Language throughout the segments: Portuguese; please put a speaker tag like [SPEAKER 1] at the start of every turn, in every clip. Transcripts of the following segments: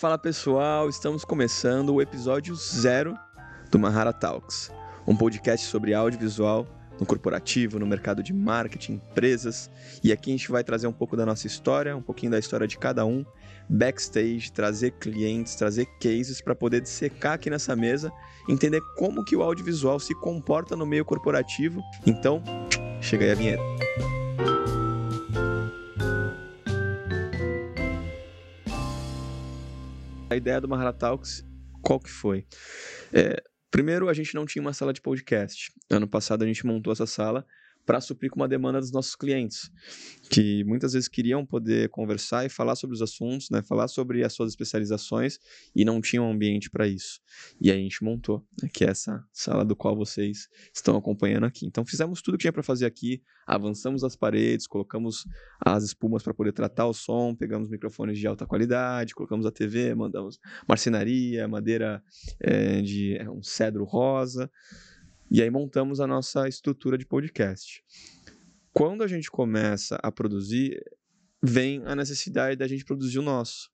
[SPEAKER 1] Fala pessoal, estamos começando o episódio zero do Mahara Talks, um podcast sobre audiovisual no corporativo, no mercado de marketing, empresas. E aqui a gente vai trazer um pouco da nossa história, um pouquinho da história de cada um, backstage, trazer clientes, trazer cases para poder dissecar aqui nessa mesa, entender como que o audiovisual se comporta no meio corporativo. Então, chega aí a vinheta. A ideia do Mahara Talks, qual que foi? É, primeiro, a gente não tinha uma sala de podcast. Ano passado a gente montou essa sala para suprir com uma demanda dos nossos clientes, que muitas vezes queriam poder conversar e falar sobre os assuntos, né, falar sobre as suas especializações e não tinham um ambiente para isso. E aí a gente montou, né, que é essa sala do qual vocês estão acompanhando aqui. Então fizemos tudo que tinha para fazer aqui, avançamos as paredes, colocamos as espumas para poder tratar o som, pegamos microfones de alta qualidade, colocamos a TV, mandamos marcenaria, madeira é, de é, um cedro rosa. E aí montamos a nossa estrutura de podcast. Quando a gente começa a produzir, vem a necessidade da gente produzir o nosso.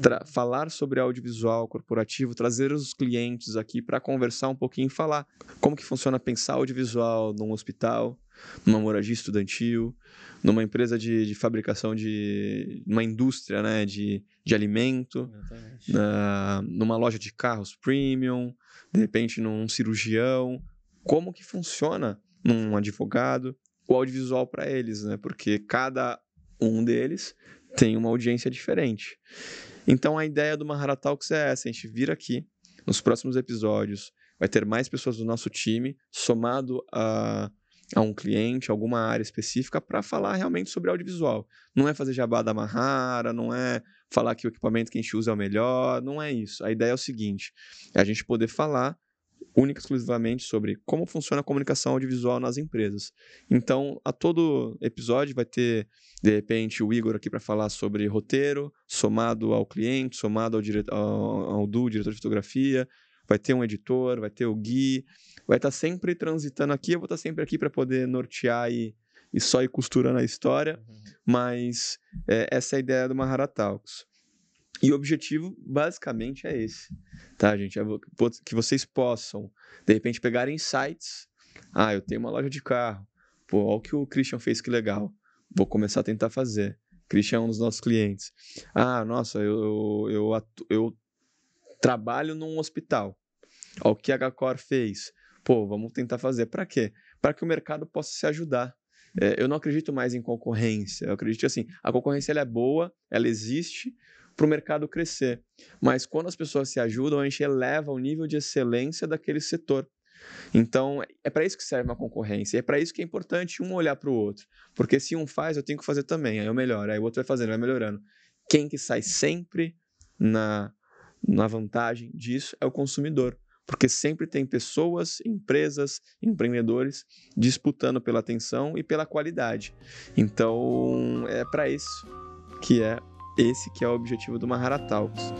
[SPEAKER 1] Tra uhum. falar sobre audiovisual corporativo, trazer os clientes aqui para conversar um pouquinho e falar como que funciona pensar audiovisual num hospital, numa moradia estudantil, numa empresa de, de fabricação de uma indústria né, de, de alimento, na, numa loja de carros premium, de repente num cirurgião, como que funciona num advogado o audiovisual para eles, né? Porque cada um deles tem uma audiência diferente. Então a ideia do Mahara Talks é essa: a gente vir aqui nos próximos episódios, vai ter mais pessoas do nosso time, somado a, a um cliente, alguma área específica, para falar realmente sobre audiovisual. Não é fazer jabá da Mahara, não é falar que o equipamento que a gente usa é o melhor, não é isso. A ideia é o seguinte: é a gente poder falar única e exclusivamente sobre como funciona a comunicação audiovisual nas empresas. Então, a todo episódio vai ter, de repente, o Igor aqui para falar sobre roteiro, somado ao cliente, somado ao, dire... ao, ao Du, diretor de fotografia, vai ter um editor, vai ter o Gui, vai estar tá sempre transitando aqui, eu vou estar tá sempre aqui para poder nortear e, e só ir costurando a história, uhum. mas é, essa é a ideia do Mahara Talks. E o objetivo, basicamente, é esse, tá, gente? É que vocês possam, de repente, pegar insights. Ah, eu tenho uma loja de carro. Pô, olha o que o Christian fez, que legal. Vou começar a tentar fazer. Christian é um dos nossos clientes. Ah, nossa, eu, eu, eu, eu trabalho num hospital. Olha o que a Gacor fez. Pô, vamos tentar fazer. Para quê? Para que o mercado possa se ajudar. É, eu não acredito mais em concorrência. Eu acredito assim, a concorrência ela é boa, ela existe, para o mercado crescer. Mas quando as pessoas se ajudam, a gente eleva o nível de excelência daquele setor. Então, é para isso que serve uma concorrência. É para isso que é importante um olhar para o outro. Porque se um faz, eu tenho que fazer também. Aí eu melhoro. Aí o outro vai fazendo, vai melhorando. Quem que sai sempre na, na vantagem disso é o consumidor. Porque sempre tem pessoas, empresas, empreendedores disputando pela atenção e pela qualidade. Então, é para isso que é esse que é o objetivo do Maharatalks.